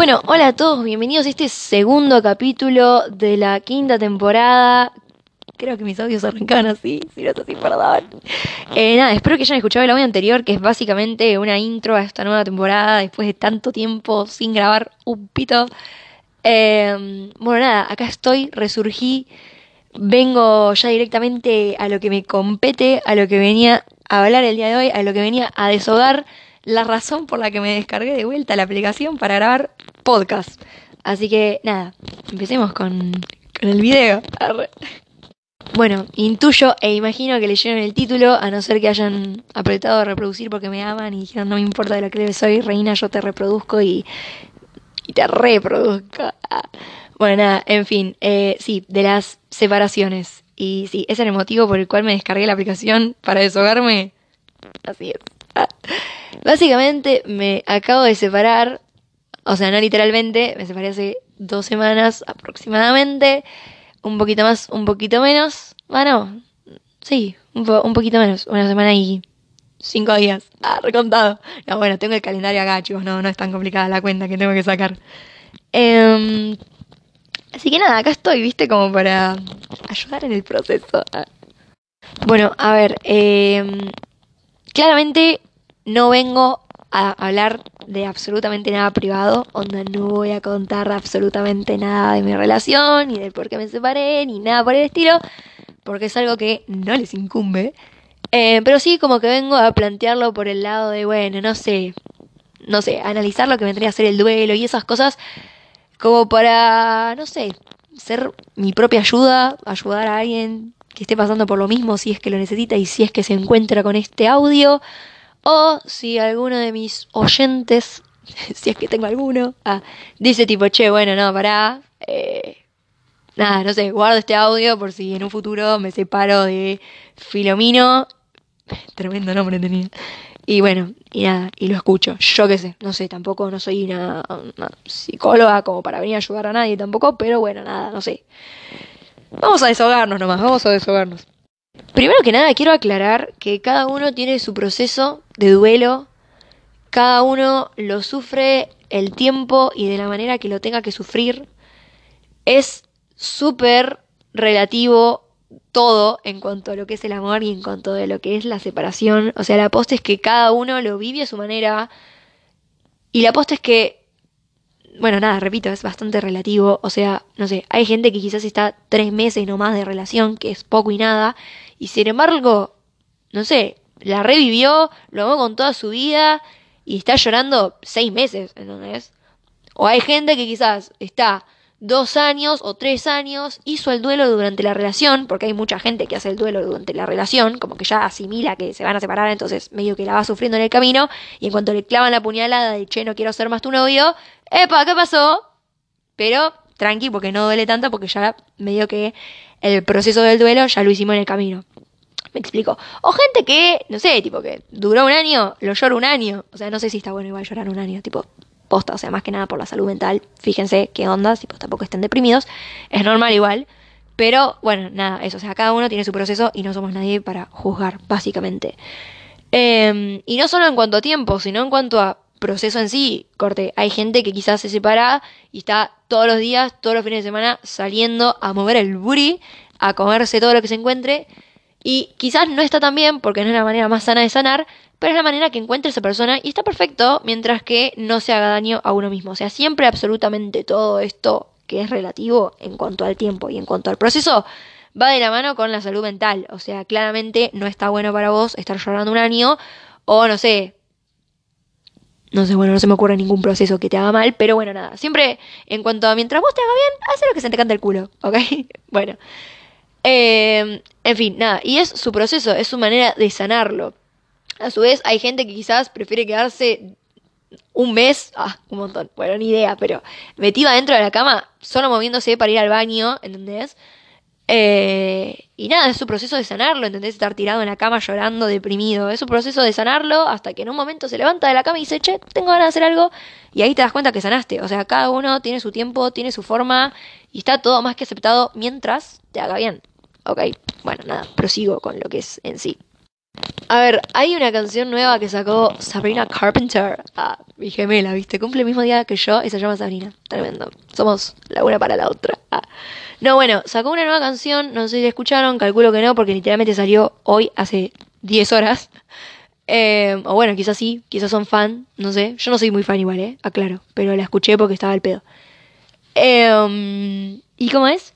Bueno, hola a todos, bienvenidos a este segundo capítulo de la quinta temporada. Creo que mis audios arrancaban así, si no es así, perdón. Eh, nada, espero que hayan escuchado el audio anterior, que es básicamente una intro a esta nueva temporada después de tanto tiempo sin grabar un pito. Eh, bueno, nada, acá estoy, resurgí, vengo ya directamente a lo que me compete, a lo que venía a hablar el día de hoy, a lo que venía a deshogar la razón por la que me descargué de vuelta la aplicación para grabar podcast. Así que nada, empecemos con, el video. Bueno, intuyo e imagino que leyeron el título, a no ser que hayan apretado a reproducir porque me aman y dijeron no me importa de lo que soy, reina, yo te reproduzco y, y te reproduzco. Bueno, nada, en fin, eh, sí, de las separaciones. Y sí, ese era el motivo por el cual me descargué la aplicación para deshogarme. Así es. Básicamente me acabo de separar, o sea, no literalmente, me separé hace dos semanas aproximadamente, un poquito más, un poquito menos, bueno, sí, un, poquito menos, una semana y cinco días, ah, recontado. No, bueno, tengo el calendario acá, chicos, no, no es tan complicada la cuenta que tengo que sacar. Eh, así que nada, acá estoy, viste, como para ayudar en el proceso. Bueno, a ver, eh, claramente no vengo a hablar de absolutamente nada privado, onda no voy a contar absolutamente nada de mi relación, ni de por qué me separé, ni nada por el estilo, porque es algo que no les incumbe. Eh, pero sí como que vengo a plantearlo por el lado de, bueno, no sé, no sé, analizar lo que vendría a ser el duelo y esas cosas como para, no sé, ser mi propia ayuda, ayudar a alguien que esté pasando por lo mismo si es que lo necesita y si es que se encuentra con este audio. O si alguno de mis oyentes, si es que tengo alguno, ah, dice tipo, che, bueno, no, pará. Eh, nada, no sé, guardo este audio por si en un futuro me separo de Filomino. Tremendo nombre tenía. Y bueno, y nada, y lo escucho. Yo qué sé, no sé, tampoco no soy una, psicóloga como para venir a ayudar a nadie tampoco, pero bueno, nada, no sé. Vamos a desahogarnos nomás, vamos a desahogarnos. Primero que nada, quiero aclarar que cada uno tiene su proceso de duelo, cada uno lo sufre el tiempo y de la manera que lo tenga que sufrir. Es súper relativo todo en cuanto a lo que es el amor y en cuanto a lo que es la separación. O sea, la posta es que cada uno lo vive a su manera. Y la posta es que, bueno, nada, repito, es bastante relativo. O sea, no sé, hay gente que quizás está tres meses nomás de relación, que es poco y nada. Y sin embargo, no sé, la revivió, lo amó con toda su vida y está llorando seis meses, ¿entendés? O hay gente que quizás está dos años o tres años, hizo el duelo durante la relación, porque hay mucha gente que hace el duelo durante la relación, como que ya asimila que se van a separar, entonces medio que la va sufriendo en el camino, y en cuanto le clavan la puñalada de che, no quiero ser más tu novio, ¡epa! ¿Qué pasó? Pero tranqui, porque no duele tanto, porque ya medio que el proceso del duelo ya lo hicimos en el camino. Me explico. O gente que, no sé, tipo que duró un año, lo llora un año. O sea, no sé si está bueno igual llorar un año, tipo, posta, o sea, más que nada por la salud mental. Fíjense qué onda, tipo, tampoco estén deprimidos. Es normal igual. Pero bueno, nada, eso. O sea, cada uno tiene su proceso y no somos nadie para juzgar, básicamente. Eh, y no solo en cuanto a tiempo, sino en cuanto a proceso en sí. Corte, hay gente que quizás se separa y está todos los días, todos los fines de semana, saliendo a mover el booty, a comerse todo lo que se encuentre y quizás no está tan bien porque no es la manera más sana de sanar, pero es la manera que encuentre esa persona y está perfecto mientras que no se haga daño a uno mismo. O sea, siempre absolutamente todo esto que es relativo en cuanto al tiempo y en cuanto al proceso va de la mano con la salud mental. O sea, claramente no está bueno para vos estar llorando un año o no sé. No sé, bueno, no se me ocurre ningún proceso que te haga mal, pero bueno, nada. Siempre en cuanto a mientras vos te haga bien, haz lo que se te cante el culo, ¿ok? bueno. Eh, en fin, nada, y es su proceso, es su manera de sanarlo. A su vez, hay gente que quizás prefiere quedarse un mes, ah, un montón, bueno, ni idea, pero metida dentro de la cama, solo moviéndose para ir al baño, ¿entendés? Eh, y nada, es su proceso de sanarlo, ¿entendés? Estar tirado en la cama llorando, deprimido. Es su proceso de sanarlo hasta que en un momento se levanta de la cama y dice, che, tengo ganas de hacer algo. Y ahí te das cuenta que sanaste. O sea, cada uno tiene su tiempo, tiene su forma y está todo más que aceptado mientras te haga bien. Ok, bueno, nada, prosigo con lo que es en sí. A ver, hay una canción nueva que sacó Sabrina Carpenter. Ah, mi gemela, ¿viste? Cumple el mismo día que yo y se llama Sabrina. Tremendo. Somos la una para la otra. Ah. No, bueno, sacó una nueva canción, no sé si la escucharon, calculo que no, porque literalmente salió hoy, hace 10 horas. Eh, o bueno, quizás sí, quizás son fan, no sé. Yo no soy muy fan igual, ¿eh? Aclaro. Pero la escuché porque estaba al pedo. Eh, ¿Y cómo es?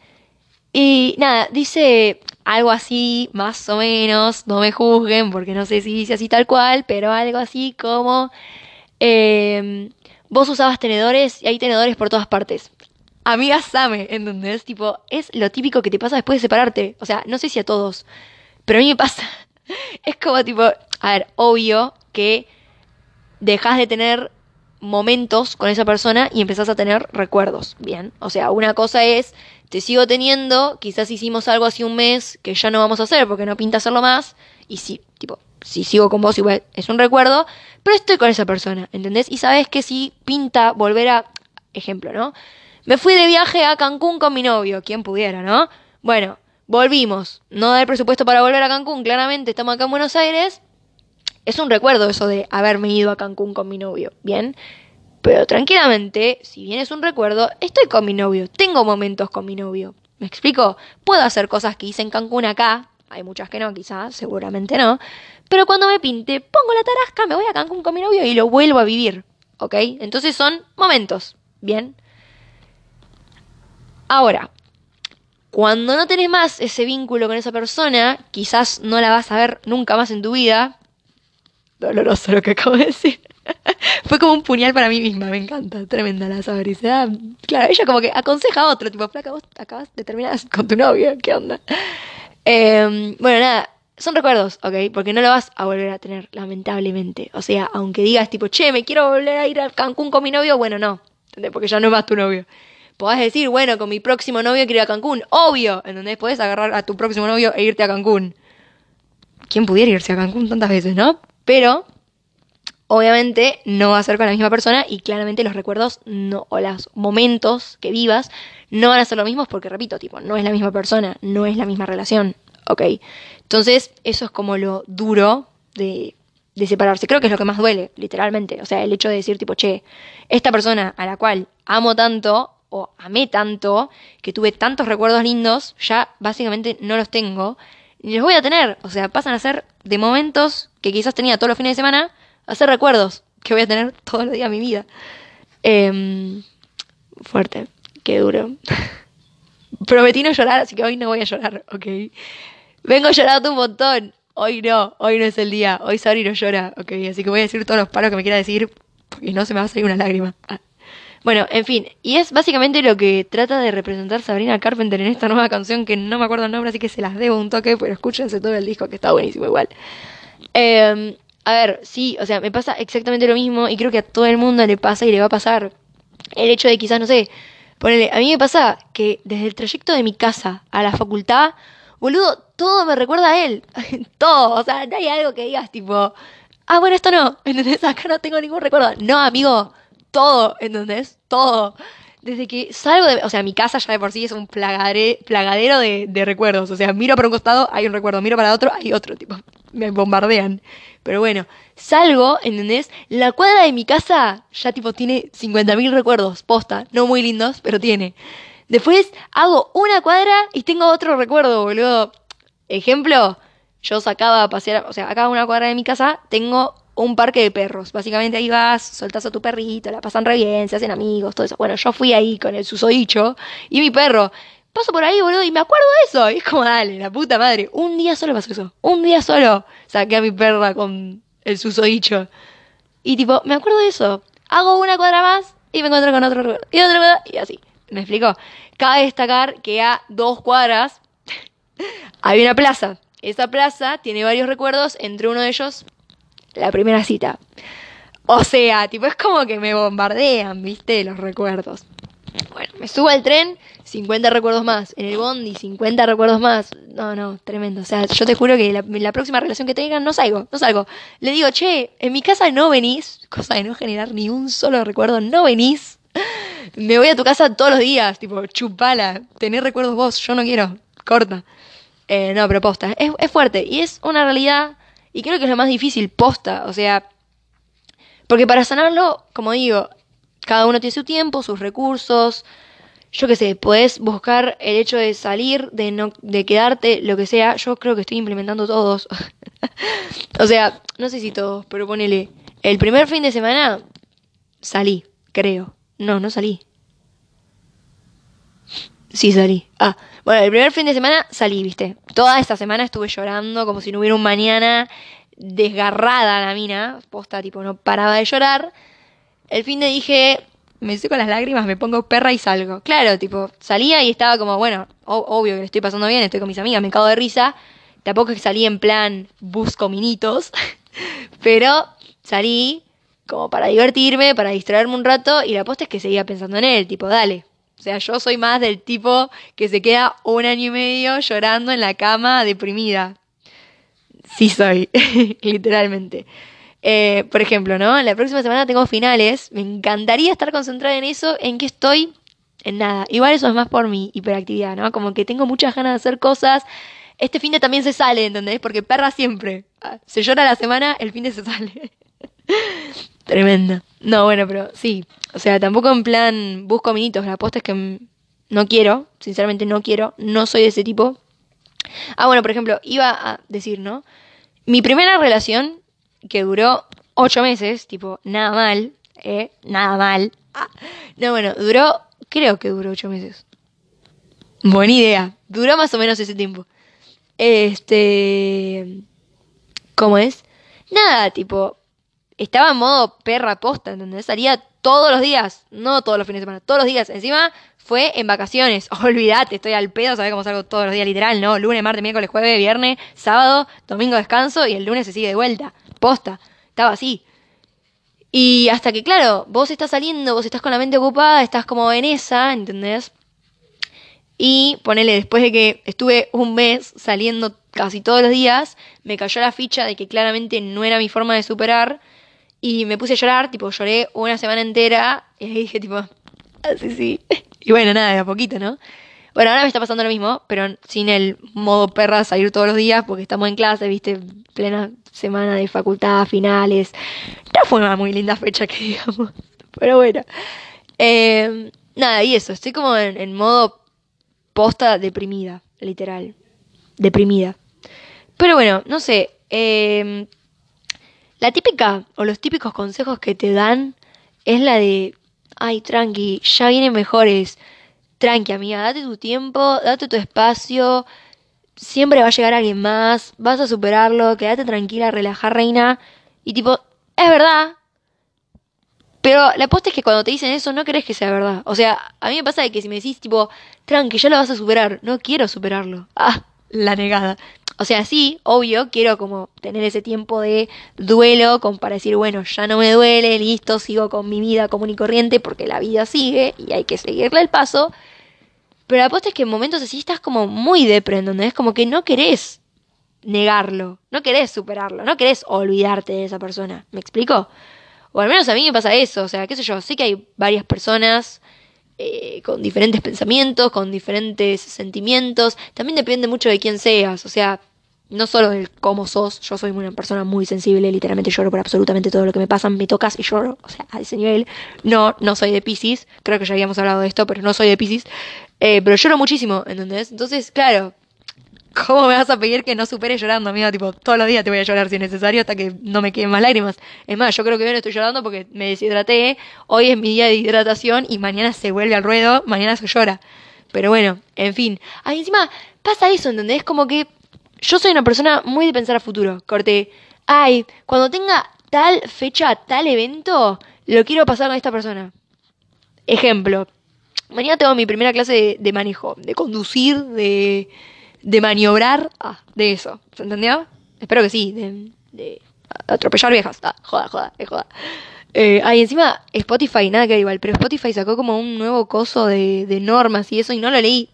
Y nada, dice algo así, más o menos, no me juzguen porque no sé si dice así tal cual, pero algo así como... Eh, vos usabas tenedores y hay tenedores por todas partes. Amiga Same, ¿entendés? Tipo, es lo típico que te pasa después de separarte. O sea, no sé si a todos, pero a mí me pasa. Es como tipo, a ver, obvio que dejas de tener momentos con esa persona y empezás a tener recuerdos, ¿bien? O sea, una cosa es, te sigo teniendo, quizás hicimos algo hace un mes que ya no vamos a hacer porque no pinta hacerlo más, y si, tipo, si sigo con vos igual es un recuerdo, pero estoy con esa persona, ¿entendés? Y sabes que si pinta volver a, ejemplo, ¿no? Me fui de viaje a Cancún con mi novio, quien pudiera, ¿no? Bueno, volvimos, no da el presupuesto para volver a Cancún, claramente estamos acá en Buenos Aires, es un recuerdo eso de haberme ido a Cancún con mi novio, ¿bien? Pero tranquilamente, si bien es un recuerdo, estoy con mi novio, tengo momentos con mi novio. ¿Me explico? Puedo hacer cosas que hice en Cancún acá, hay muchas que no, quizás, seguramente no. Pero cuando me pinte, pongo la tarasca, me voy a Cancún con mi novio y lo vuelvo a vivir, ¿ok? Entonces son momentos, ¿bien? Ahora, cuando no tenés más ese vínculo con esa persona, quizás no la vas a ver nunca más en tu vida, doloroso lo que acabo de decir. Fue como un puñal para mí misma, me encanta, tremenda la sabricidad. Claro, ella como que aconseja a otro, tipo, flaca, vos acabas de terminar con tu novio, ¿qué onda? Em, bueno, nada, son recuerdos, ¿ok? Porque no lo vas a volver a tener, lamentablemente. O sea, aunque digas tipo, che, me quiero volver a ir a Cancún con mi novio, bueno, no. Porque ya no es más tu novio. Podés decir, bueno, con mi próximo novio quiero ir a Cancún, obvio, ¿entendés? Podés agarrar a tu próximo novio e irte a Cancún. ¿Quién pudiera irse a Cancún tantas veces, no? Pero, obviamente, no va a ser con la misma persona y claramente los recuerdos no, o los momentos que vivas no van a ser los mismos porque, repito, tipo, no es la misma persona, no es la misma relación, ¿ok? Entonces, eso es como lo duro de, de separarse. Creo que es lo que más duele, literalmente. O sea, el hecho de decir, tipo, che, esta persona a la cual amo tanto o amé tanto, que tuve tantos recuerdos lindos, ya básicamente no los tengo ni los voy a tener. O sea, pasan a ser de momentos que quizás tenía todos los fines de semana, a ser recuerdos que voy a tener todos los días de mi vida. Eh, fuerte, qué duro. Prometí no llorar, así que hoy no voy a llorar, ¿ok? Vengo llorando un montón. Hoy no, hoy no es el día. Hoy Sabri no llora, ¿ok? Así que voy a decir todos los paros que me quiera decir, porque no se me va a salir una lágrima. Ah. Bueno, en fin, y es básicamente lo que trata de representar Sabrina Carpenter en esta nueva canción que no me acuerdo el nombre, así que se las debo un toque, pero escúchense todo el disco que está buenísimo igual. Eh, a ver, sí, o sea, me pasa exactamente lo mismo y creo que a todo el mundo le pasa y le va a pasar el hecho de quizás, no sé, ponele, a mí me pasa que desde el trayecto de mi casa a la facultad, boludo, todo me recuerda a él, todo, o sea, no hay algo que digas tipo, ah, bueno, esto no, ¿entendés? Acá no tengo ningún recuerdo. No, amigo, todo, ¿entendés? Todo. Desde que salgo de... O sea, mi casa ya de por sí es un plagadero de, de recuerdos. O sea, miro para un costado, hay un recuerdo. Miro para otro, hay otro. Tipo, me bombardean. Pero bueno, salgo, ¿entendés? La cuadra de mi casa ya tipo tiene 50.000 recuerdos. Posta. No muy lindos, pero tiene. Después hago una cuadra y tengo otro recuerdo, boludo. Ejemplo, yo sacaba a pasear... O sea, acá una cuadra de mi casa tengo un parque de perros. Básicamente ahí vas, soltás a tu perrito, la pasan re bien, se hacen amigos, todo eso. Bueno, yo fui ahí con el susodicho y mi perro. Paso por ahí, boludo, y me acuerdo de eso. Y es como, dale, la puta madre. Un día solo pasó eso. Un día solo saqué a mi perra con el susodicho. Y tipo, me acuerdo de eso. Hago una cuadra más y me encuentro con otro y otra cuadra y así. ¿Me explico? Cabe destacar que a dos cuadras hay una plaza. Esa plaza tiene varios recuerdos, entre uno de ellos la primera cita. O sea, tipo, es como que me bombardean, ¿viste? Los recuerdos. Bueno, me subo al tren, 50 recuerdos más. En el bondi, 50 recuerdos más. No, no, tremendo. O sea, yo te juro que la, próxima relación que tengan no salgo, no salgo. Le digo, che, en mi casa no venís, cosa de no generar ni un solo recuerdo, no venís. Me voy a tu casa todos los días, tipo, chupala, tener recuerdos vos, yo no quiero, corta. Eh, no, pero posta, es, es fuerte y es una realidad Y creo que es lo más difícil, posta. O sea, porque para sanarlo, como digo, cada uno tiene su tiempo, sus recursos. Yo qué sé, puedes buscar el hecho de salir, de no, de quedarte, lo que sea. Yo creo que estoy implementando todos. o sea, no sé si todos, pero ponele. El primer fin de semana salí, creo. No, no salí. Sí, salí. Ah, bueno, el primer fin de semana salí, viste. Toda esta semana estuve llorando como si no hubiera un mañana desgarrada la mina. Posta, tipo, no paraba de llorar. El fin de dije, me seco las lágrimas, me pongo perra y salgo. Claro, tipo, salía y estaba como, bueno, obvio que le estoy pasando bien, estoy con mis amigas, me cago de risa. Tampoco es que salí en plan, busco minitos. pero salí como para divertirme, para distraerme un rato. Y la posta es que seguía pensando en él, tipo, dale, o sea, yo soy más del tipo que se queda un año y medio llorando en la cama deprimida. Sí soy, literalmente. Eh, por ejemplo, ¿no? La próxima semana tengo finales. Me encantaría estar concentrada en eso. ¿En qué estoy? En nada. Igual eso es más por mi hiperactividad, ¿no? Como que tengo muchas ganas de hacer cosas. Este fin de también se sale, ¿entendés? Porque perra siempre. Ah, se llora la semana, el fin de se sale. Tremenda. No, bueno, pero sí. O sea, tampoco en plan busco minitos. La apuesta es que no quiero. Sinceramente no quiero. No soy de ese tipo. Ah, bueno, por ejemplo, iba a decir, ¿no? Mi primera relación, que duró ocho meses, tipo, nada mal, ¿eh? Nada mal. Ah, no, bueno, duró, creo que duró ocho meses. Buena idea. Duró más o menos ese tiempo. Este... ¿Cómo es? Nada, tipo, estaba en modo perra posta, ¿entendés? Salía todos los días, no todos los fines de semana, todos los días. Encima fue en vacaciones. Olvídate, estoy al pedo, sabés cómo salgo todos los días, literal, ¿no? Lunes, martes, miércoles, jueves, viernes, sábado, domingo descanso y el lunes se sigue de vuelta. Posta. Estaba así. Y hasta que, claro, vos estás saliendo, vos estás con la mente ocupada, estás como en esa, ¿entendés? Y ponele, después de que estuve un mes saliendo casi todos los días, me cayó la ficha de que claramente no era mi forma de superar y me puse a llorar, tipo, lloré una semana entera y ahí dije, tipo, así ah, sí. Y bueno, nada, de a poquito, ¿no? Bueno, ahora me está pasando lo mismo, pero sin el modo perra salir todos los días porque estamos en clase, viste, plena semana de facultad, finales. No fue una muy linda fecha que digamos, pero bueno. Eh, nada, y eso, estoy como en, en modo posta deprimida, literal. Deprimida. Pero bueno, no sé. Eh, la típica o los típicos consejos que te dan es la de, ay, tranqui, ya vienen mejores. Tranqui, amiga, date tu tiempo, date tu espacio. Siempre va a llegar alguien más, vas a superarlo, quédate tranquila, relaja, reina. Y tipo, es verdad. Pero la apuesta es que cuando te dicen eso no crees que sea verdad. O sea, a mí me pasa de que si me decís tipo, tranqui, ya lo vas a superar, no quiero superarlo. Ah, la negada. O sea, sí, obvio, quiero como tener ese tiempo de duelo como para decir, bueno, ya no me duele, listo, sigo con mi vida común y corriente porque la vida sigue y hay que seguirle el paso. Pero la apuesta es que en momentos así estás como muy depre, donde es como que no querés negarlo, no querés superarlo, no querés olvidarte de esa persona. ¿Me explico? O al menos a mí me pasa eso, o sea, qué sé yo, sé que hay varias personas eh, con diferentes pensamientos, con diferentes sentimientos. También depende mucho de quién seas, o sea, no solo del cómo sos. Yo soy una persona muy sensible, literalmente lloro por absolutamente todo lo que me pasa, me tocas y lloro, o sea, a ese nivel. No, no soy de Pisces, creo que ya habíamos hablado de esto, pero no soy de Pisces. Eh, pero lloro muchísimo, ¿entendés? Entonces, claro, ¿Cómo me vas a pedir que no supere llorando, amigo? Tipo, todos los días te voy a llorar si es necesario hasta que no me queden más lágrimas. Es más, yo creo que hoy no estoy llorando porque me deshidraté. Hoy es mi día de hidratación y mañana se vuelve al ruedo, mañana se llora. Pero bueno, en fin. Ay, encima pasa eso, ¿entendés? Como que yo soy una persona muy de pensar a futuro. Corte, ay, cuando tenga tal fecha, tal evento, lo quiero pasar con esta persona. Ejemplo, mañana tengo mi primera clase de manejo, de conducir, de de maniobrar, ah, de eso, ¿se entendió? Espero que sí, de, de atropellar viejas, ah, joda, joda, es joda. Eh, ahí encima Spotify, nada que igual, pero Spotify sacó como un nuevo coso de, de normas y eso y no lo leí.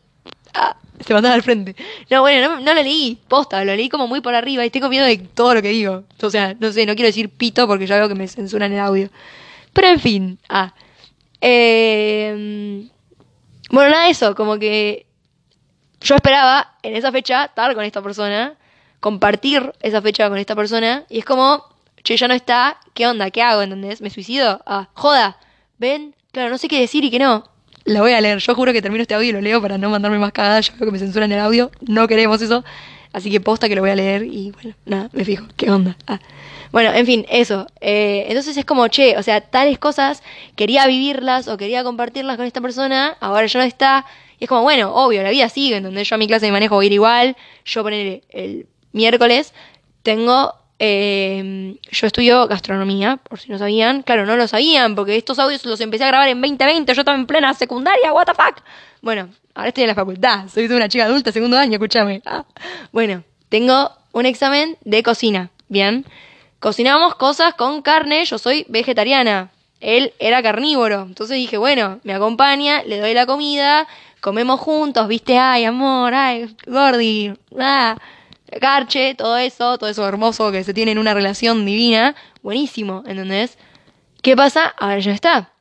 Ah, se mandaba al frente. No, bueno, no, no, lo leí, posta, lo leí como muy por arriba y tengo miedo de todo lo que digo. O sea, no sé, no quiero decir pito porque ya veo que me censuran el audio. Pero en fin, ah. Eh, bueno, nada de eso, como que yo esperaba en esa fecha estar con esta persona, compartir esa fecha con esta persona y es como, che, ya no está, ¿qué onda? ¿Qué hago? ¿Entendés? ¿Me suicido? Ah, joda, ven, claro, no sé qué decir y qué no. La voy a leer, yo juro que termino este audio y lo leo para no mandarme más cagadas, yo veo que me censuran el audio, no queremos eso, así que posta que lo voy a leer y bueno, nada, me fijo, ¿qué onda? Ah. Bueno, en fin, eso. Eh, entonces es como, che, o sea, tales cosas quería vivirlas o quería compartirlas con esta persona, ahora ya no está. Y es como, bueno, obvio, la vida sigue, en donde yo a mi clase de manejo voy a ir igual. Yo poner el miércoles tengo eh, yo estudio gastronomía, por si no sabían. Claro, no lo sabían, porque estos audios los empecé a grabar en 2020. Yo estaba en plena secundaria, what the fuck. Bueno, ahora estoy en la facultad. Soy una chica adulta, segundo año, escúchame. Ah. Bueno, tengo un examen de cocina. Bien. Cocinamos cosas con carne, yo soy vegetariana. Él era carnívoro. Entonces dije, bueno, me acompaña, le doy la comida, comemos juntos, viste, ay, amor, ay, gordi, ah garche, todo eso, todo eso hermoso que se tiene en una relación divina, buenísimo, ¿entendés? ¿Qué pasa? Ahora ya está.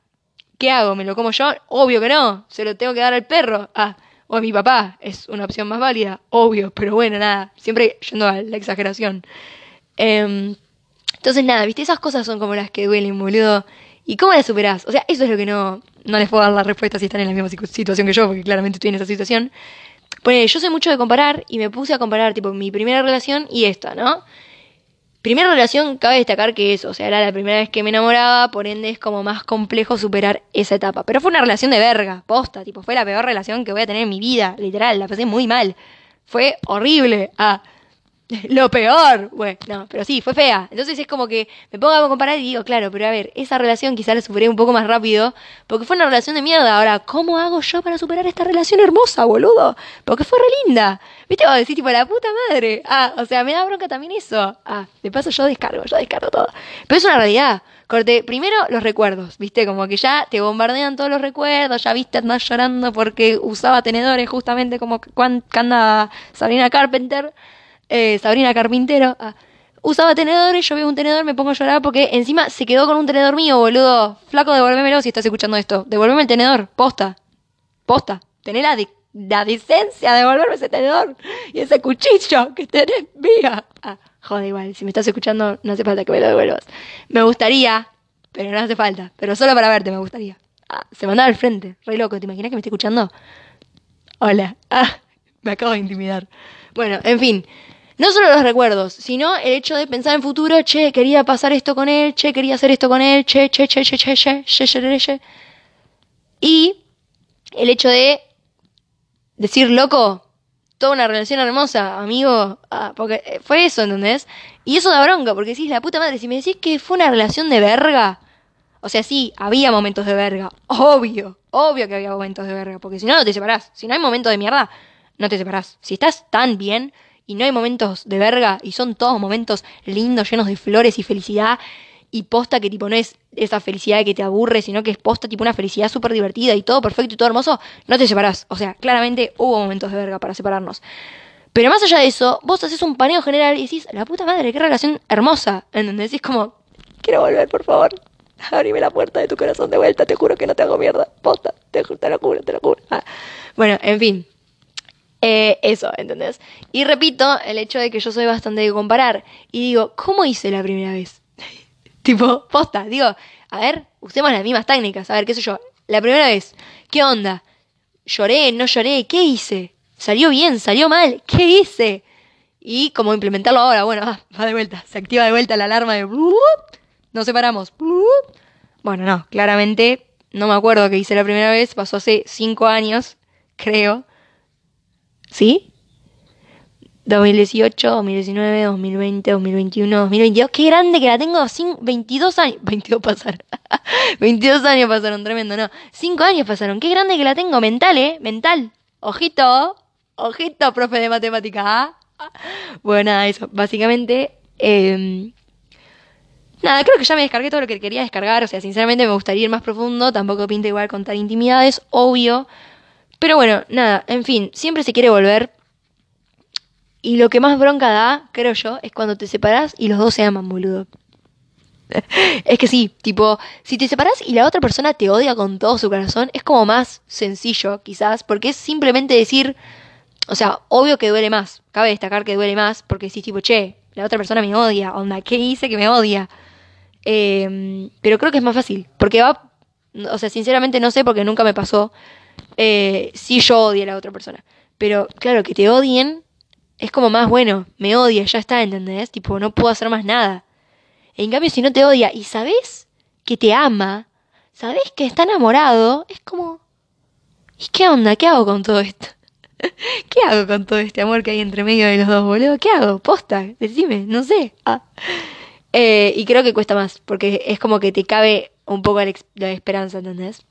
¿Qué hago? ¿Me lo como yo? Obvio que no, se lo tengo que dar al perro. Ah, o a mi papá, es una opción más válida, obvio, pero bueno, nada, siempre yendo a la exageración. Em, entonces, nada, viste, esas cosas son como las que duelen, boludo. ¿Y cómo las superás? O sea, eso es lo que no, no les puedo dar la respuesta si están en la misma situación que yo, porque claramente estoy en esa situación. Pues yo sé mucho de comparar y me puse a comparar, tipo, mi primera relación y esta, ¿no? Primera relación, cabe destacar que eso, o sea, era la primera vez que me enamoraba, por ende es como más complejo superar esa etapa. Pero fue una relación de verga, posta, tipo, fue la peor relación que voy a tener en mi vida, literal, la pasé muy mal. Fue horrible. Ah, lo peor. Bueno, no, pero sí, fue fea. Entonces es como que me pongo a comparar y digo, claro, pero a ver, esa relación quizá la superé un poco más rápido, porque fue una relación de mierda. Ahora, ¿cómo hago yo para superar esta relación hermosa, boludo? Porque fue re linda. ¿Viste? Vos decís, tipo, la puta madre. Ah, o sea, me da bronca también eso. Ah, de paso yo descargo, yo descargo todo. Pero es una realidad. Corte, primero los recuerdos, ¿viste? Como que ya te bombardean todos los recuerdos, ya viste, andás llorando porque usaba tenedores justamente como cuando Sabrina Carpenter. Eh, Sabrina Carpintero, ah, usaba tenedores, yo veo un tenedor, me pongo a llorar porque encima se quedó con un tenedor mío, boludo. Flaco, devuélvemelo si estás escuchando esto. Devuélveme el tenedor, posta. Posta. Tené la, la decencia de devolverme ese tenedor y ese cuchillo que tenés mía. Ah, joder, igual, si me estás escuchando, no hace falta que me lo devuelvas. Me gustaría, pero no hace falta. Pero solo para verte me gustaría. Ah, se mandaba al frente, re loco. ¿Te imaginas que me esté escuchando? Hola. Ah, me acabo de intimidar. Bueno, en fin. No solo los recuerdos, sino el hecho de pensar en futuro, che, quería pasar esto con él, che, quería hacer esto con él, che, che, che, che, che, che, che, che, che. Y el hecho de decir, loco, toda una relación hermosa, amigo, ah, porque fue eso, ¿entendés? Y eso da bronca, porque decís, la puta madre, si me decís que fue una relación de verga, o sea, sí, había momentos de verga, obvio, obvio que había momentos de verga, porque si no, no te separás. Si no hay momentos de mierda, no te separás. Si estás tan bien y no hay momentos de verga y son todos momentos lindos, llenos de flores y felicidad y posta que tipo no es esa felicidad que te aburre, sino que es posta tipo una felicidad súper divertida y todo perfecto y todo hermoso, no te separás. O sea, claramente hubo momentos de verga para separarnos. Pero más allá de eso, vos haces un paneo general y decís, la puta madre, qué relación hermosa. En donde decís como, quiero volver, por favor. Abrime la puerta de tu corazón de vuelta, te juro que no te hago mierda. Posta, te, te lo juro, te lo juro. Ah. Bueno, en fin. Eh, eso, ¿entendés? Y repito, el hecho de que yo soy bastante de comparar. Y digo, ¿cómo hice la primera vez? tipo, posta, digo, a ver, usemos las mismas técnicas. A ver, qué sé yo. La primera vez, ¿qué onda? ¿Lloré? ¿No lloré? ¿Qué hice? ¿Salió bien? ¿Salió mal? ¿Qué hice? Y cómo implementarlo ahora, bueno, va de vuelta. Se activa de vuelta la alarma de... Nos separamos. Bueno, no, claramente no me acuerdo qué hice la primera vez. Pasó hace cinco años, creo. ¿Sí? 2018, 2019, 2020, 2021, 2022. Qué grande que la tengo. 22 años. 22 pasaron. 22 años pasaron, tremendo, ¿no? 5 años pasaron. Qué grande que la tengo. Mental, ¿eh? Mental. Ojito. Ojito, profe de matemática. ¿ah? Bueno, nada, eso. Básicamente, eh, Nada, creo que ya me descargué todo lo que quería descargar. O sea, sinceramente me gustaría ir más profundo. Tampoco pinta igual contar intimidades, obvio. Pero bueno, nada, en fin, siempre se quiere volver. Y lo que más bronca da, creo yo, es cuando te separas y los dos se aman, boludo. es que sí, tipo, si te separas y la otra persona te odia con todo su corazón, es como más sencillo, quizás, porque es simplemente decir, O sea, obvio que duele más. Cabe destacar que duele más porque decís tipo, che, la otra persona me odia. Onda, ¿qué hice que me odia? Em, pero creo que es más fácil. Porque va. O sea, sinceramente no sé porque nunca me pasó. Eh, si yo odio a la otra persona. Pero claro, que te odien es como más bueno. Me odia, ya está, ¿entendés? Tipo, no puedo hacer más nada. En cambio, si no te odia y sabes que te ama, sabes que está enamorado, es como. ¿Y qué onda? ¿Qué hago con todo esto? ¿Qué hago con todo este amor que hay entre medio de los dos, boludo? ¿Qué hago? Posta, decime, no sé. Ah. Eh, y creo que cuesta más, porque es como que te cabe un poco la, esperanza, ¿entendés?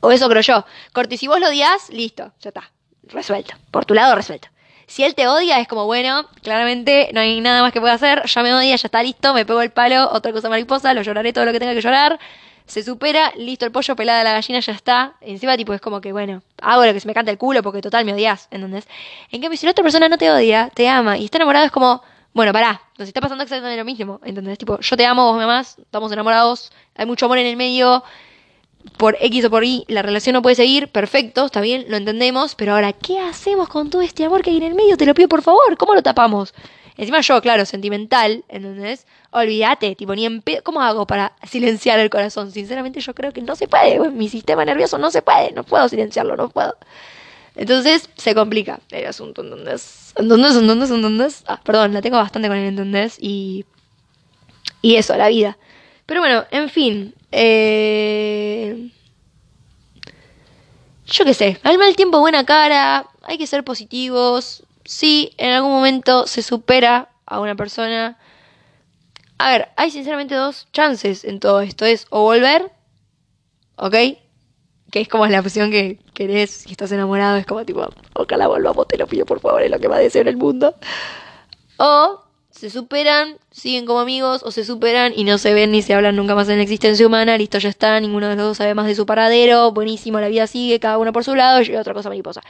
O eso creo yo. Corti, si vos lo odias, listo, ya está. Resuelto. Por tu lado, resuelto. Si él te odia, es como, bueno, claramente no hay nada más que pueda hacer, ya me odia, ya está listo, me pego el palo, otra cosa mariposa, lo lloraré todo lo que tenga que llorar, se supera, listo el pollo, pelada la gallina, ya está. Encima, tipo, es como que, bueno, hago lo que se me canta el culo porque total me odias, ¿entendés? En cambio, si la otra persona no te odia, te ama y está enamorado, es como, bueno, pará, nos está pasando exactamente lo mismo, ¿entendés? Tipo, yo te amo, vos me estamos enamorados, hay mucho amor en el medio, por X o por Y la relación no puede seguir, perfecto, está bien, lo entendemos, pero ahora, ¿qué hacemos con todo este amor que hay en el medio? Te lo pido por favor, ¿cómo lo tapamos? Encima yo, claro, sentimental, ¿entendés? Olvídate, tipo, ni en. ¿Cómo hago para silenciar el corazón? Sinceramente yo creo que no se puede, mi sistema nervioso no se puede, no puedo silenciarlo, no puedo. Entonces se complica el asunto, ¿entendés? ¿Entendés? ¿Entendés? ¿Entendés? Ah, perdón, la tengo bastante con el ¿entendés? Y, y eso, la vida. Pero bueno, en fin. Eh... Yo qué sé, al mal tiempo buena cara, hay que ser positivos. Si en algún momento se supera a una persona. A ver, hay sinceramente dos chances en todo esto. Es o volver, ¿ok? Que es como la opción que querés, si estás enamorado, es como tipo, ojalá volvamos, te lo pido por favor, es lo que va a desear el mundo. O se superan, siguen como amigos, o se superan y no se ven ni se hablan nunca más en la existencia humana, listo, ya está, ninguno de los dos sabe más de su paradero, buenísimo, la vida sigue, cada uno por su lado, y otra cosa mariposa.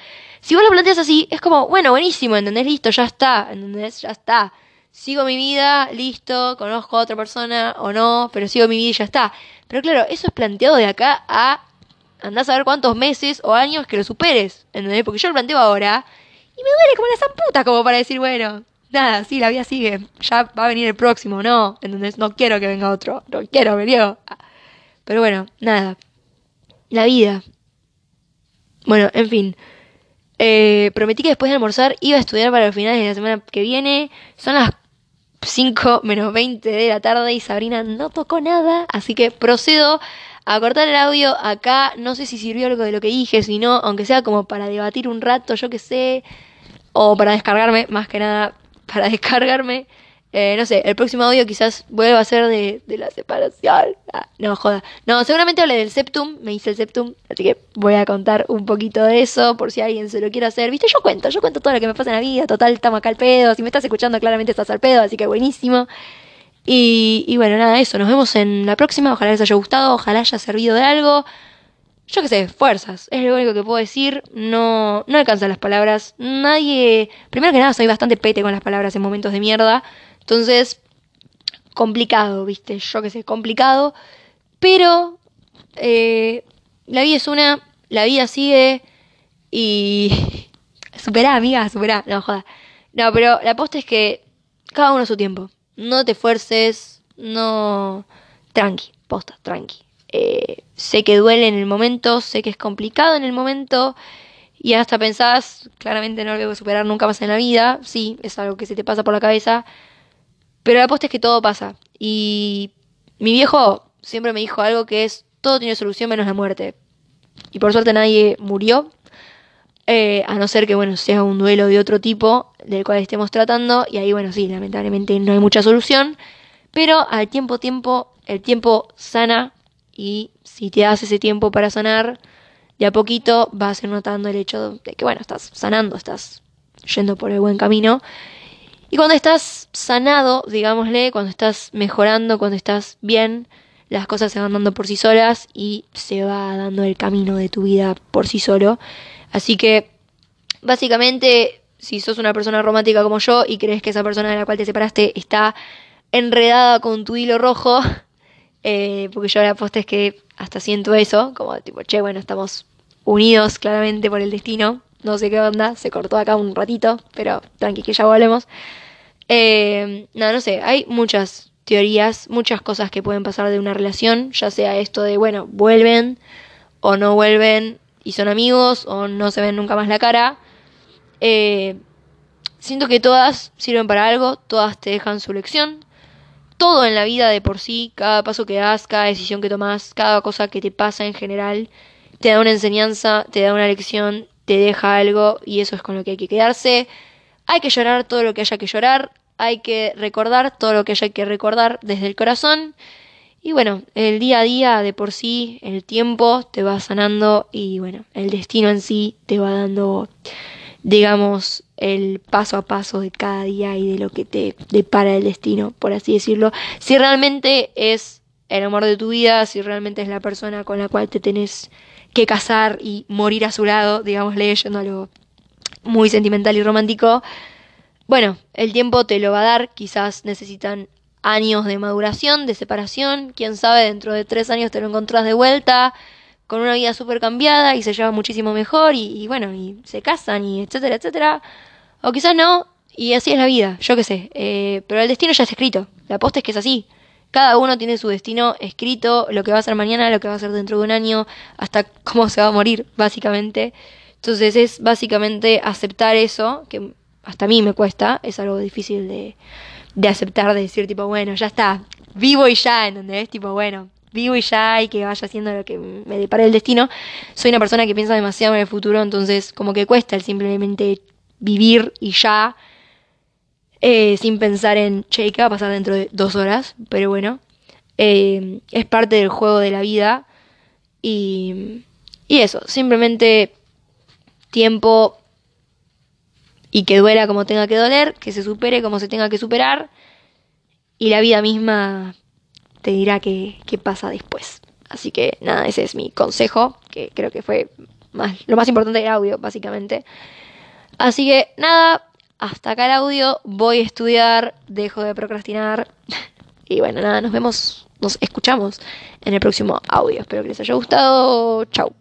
Si vos lo planteas así, es como, bueno, buenísimo, ¿entendés? Listo, ya está, ¿entendés? Ya está. Sigo mi vida, listo, conozco a otra persona o no, pero sigo mi vida y ya está. Pero claro, eso es planteado de acá a andás a ver cuántos meses o años que lo superes, ¿entendés? Porque yo lo planteo ahora y me duele como la zamputa como para decir, bueno, nada, sí, la vida sigue, ya va a venir el próximo, no, entonces no quiero que venga otro, no quiero, venir. Pero bueno, nada, la vida. Bueno, en fin. Eh, prometí que después de almorzar iba a estudiar para los finales de la semana que viene. Son las 5 menos 20 de la tarde y Sabrina no tocó nada, así que procedo a cortar el audio acá. No sé si sirvió algo de lo que dije, si no, aunque sea como para debatir un rato, yo que sé, o para descargarme, más que nada para descargarme. Eh, no sé, el próximo audio quizás vuelva a ser de, de la separación. Ah, no, joda. No, seguramente hablé del septum, me hice el septum, así que voy a contar un poquito de eso por si alguien se lo quiere hacer. Viste, yo cuento, yo cuento todo lo que me pasa en la vida, total, estamos acá al pedo. Si me estás escuchando, claramente estás al pedo, así que buenísimo. Y, y bueno, nada, eso, nos vemos en la próxima. Ojalá les haya gustado, ojalá haya servido de algo yo qué sé, fuerzas, es lo único que puedo decir, no, no alcanzan las palabras, nadie, primero que nada soy bastante pete con las palabras en momentos de mierda, entonces, complicado, viste, yo qué sé, complicado, pero eh, la vida es una, la vida sigue y... Superá, amiga, superá, no joda. No, pero la posta es que cada uno a su tiempo, no te fuerces, no... Tranqui, posta, tranqui. Eh, sé que duele en el momento, sé que es complicado en el momento y hasta pensás, claramente no lo voy a superar nunca más en la vida, sí, es algo que se te pasa por la cabeza, pero la apuesta es que todo pasa. Y mi viejo siempre me dijo algo que es, todo tiene solución menos la muerte. Y por suerte nadie murió, eh, a no ser que, bueno, sea un duelo de otro tipo del cual estemos tratando, y ahí, bueno, sí, lamentablemente no hay mucha solución, pero al tiempo, tiempo, el tiempo sana y si te das ese tiempo para sanar, de a poquito vas notando el hecho de que, bueno, estás sanando, estás yendo por el buen camino. Y cuando estás sanado, digámosle, cuando estás mejorando, cuando estás bien, las cosas se van dando por sí solas y se va dando el camino de tu vida por sí solo. Así que, básicamente, si sos una persona romántica como yo y crees que esa persona de la cual te separaste está enredada con tu hilo rojo, eh, porque yo la aposta es que hasta siento eso, como tipo, che, bueno, estamos unidos claramente por el destino, No sé qué onda, se cortó acá un ratito, pero tranqui que ya volvemos. Eh, no, no sé, hay muchas teorías, muchas cosas que pueden pasar de una relación, ya sea esto de, bueno, vuelven o no vuelven y son amigos o no se ven nunca más la cara. Eh, siento que todas sirven para algo, todas te dejan su lección. Todo en la vida de por sí, cada paso que das, cada decisión que tomas, cada cosa que te pasa en general, te da una enseñanza, te da una lección, te deja algo y eso es con lo que hay que quedarse. Hay que llorar todo lo que haya que llorar, hay que recordar todo lo que haya que recordar desde el corazón. Y bueno, el día a día de por sí, el tiempo te va sanando y bueno, el destino en sí te va dando, digamos, el paso a paso de cada día y de lo que te depara el destino, por así decirlo. Si realmente es el amor de tu vida, si realmente es la persona con la cual te tenés que casar y morir a su lado, digamos, leyendo algo muy sentimental y romántico, bueno, el tiempo te lo va a dar, quizás necesitan años de maduración, de separación, quién sabe, dentro de tres años te lo encontrás de vuelta, con una vida súper cambiada y se lleva muchísimo mejor y, bueno, y se casan y etcétera, etcétera. O quizás no, y así es la vida, yo qué sé. Eh, pero el destino ya está escrito, la aposta es que es así. Cada uno tiene su destino escrito, lo que va a ser mañana, lo que va a ser dentro de un año, hasta cómo se va a morir, básicamente. Entonces es básicamente aceptar eso, que hasta a mí me cuesta, es algo difícil de, de aceptar, de decir tipo, bueno, ya está, vivo y ya, ¿entendés? Tipo, bueno, vivo y ya y que vaya haciendo lo que me depare el destino. Soy una persona que piensa demasiado en el futuro, entonces como que cuesta el simplemente vivir y ya, eh, sin pensar en, che, ¿qué va a pasar dentro de dos horas? Pero bueno, eh, es parte del juego de la vida y, y eso, simplemente tiempo y que duela como tenga que doler, que se supere como se tenga que superar y la vida misma te dirá qué, pasa después. Así que nada, ese es mi consejo, que creo que fue más, lo más importante del audio, básicamente. Así que nada, hasta acá el audio, voy a estudiar, dejo de procrastinar y bueno, nada, nos vemos, nos escuchamos en el próximo audio. Espero que les haya gustado, chau.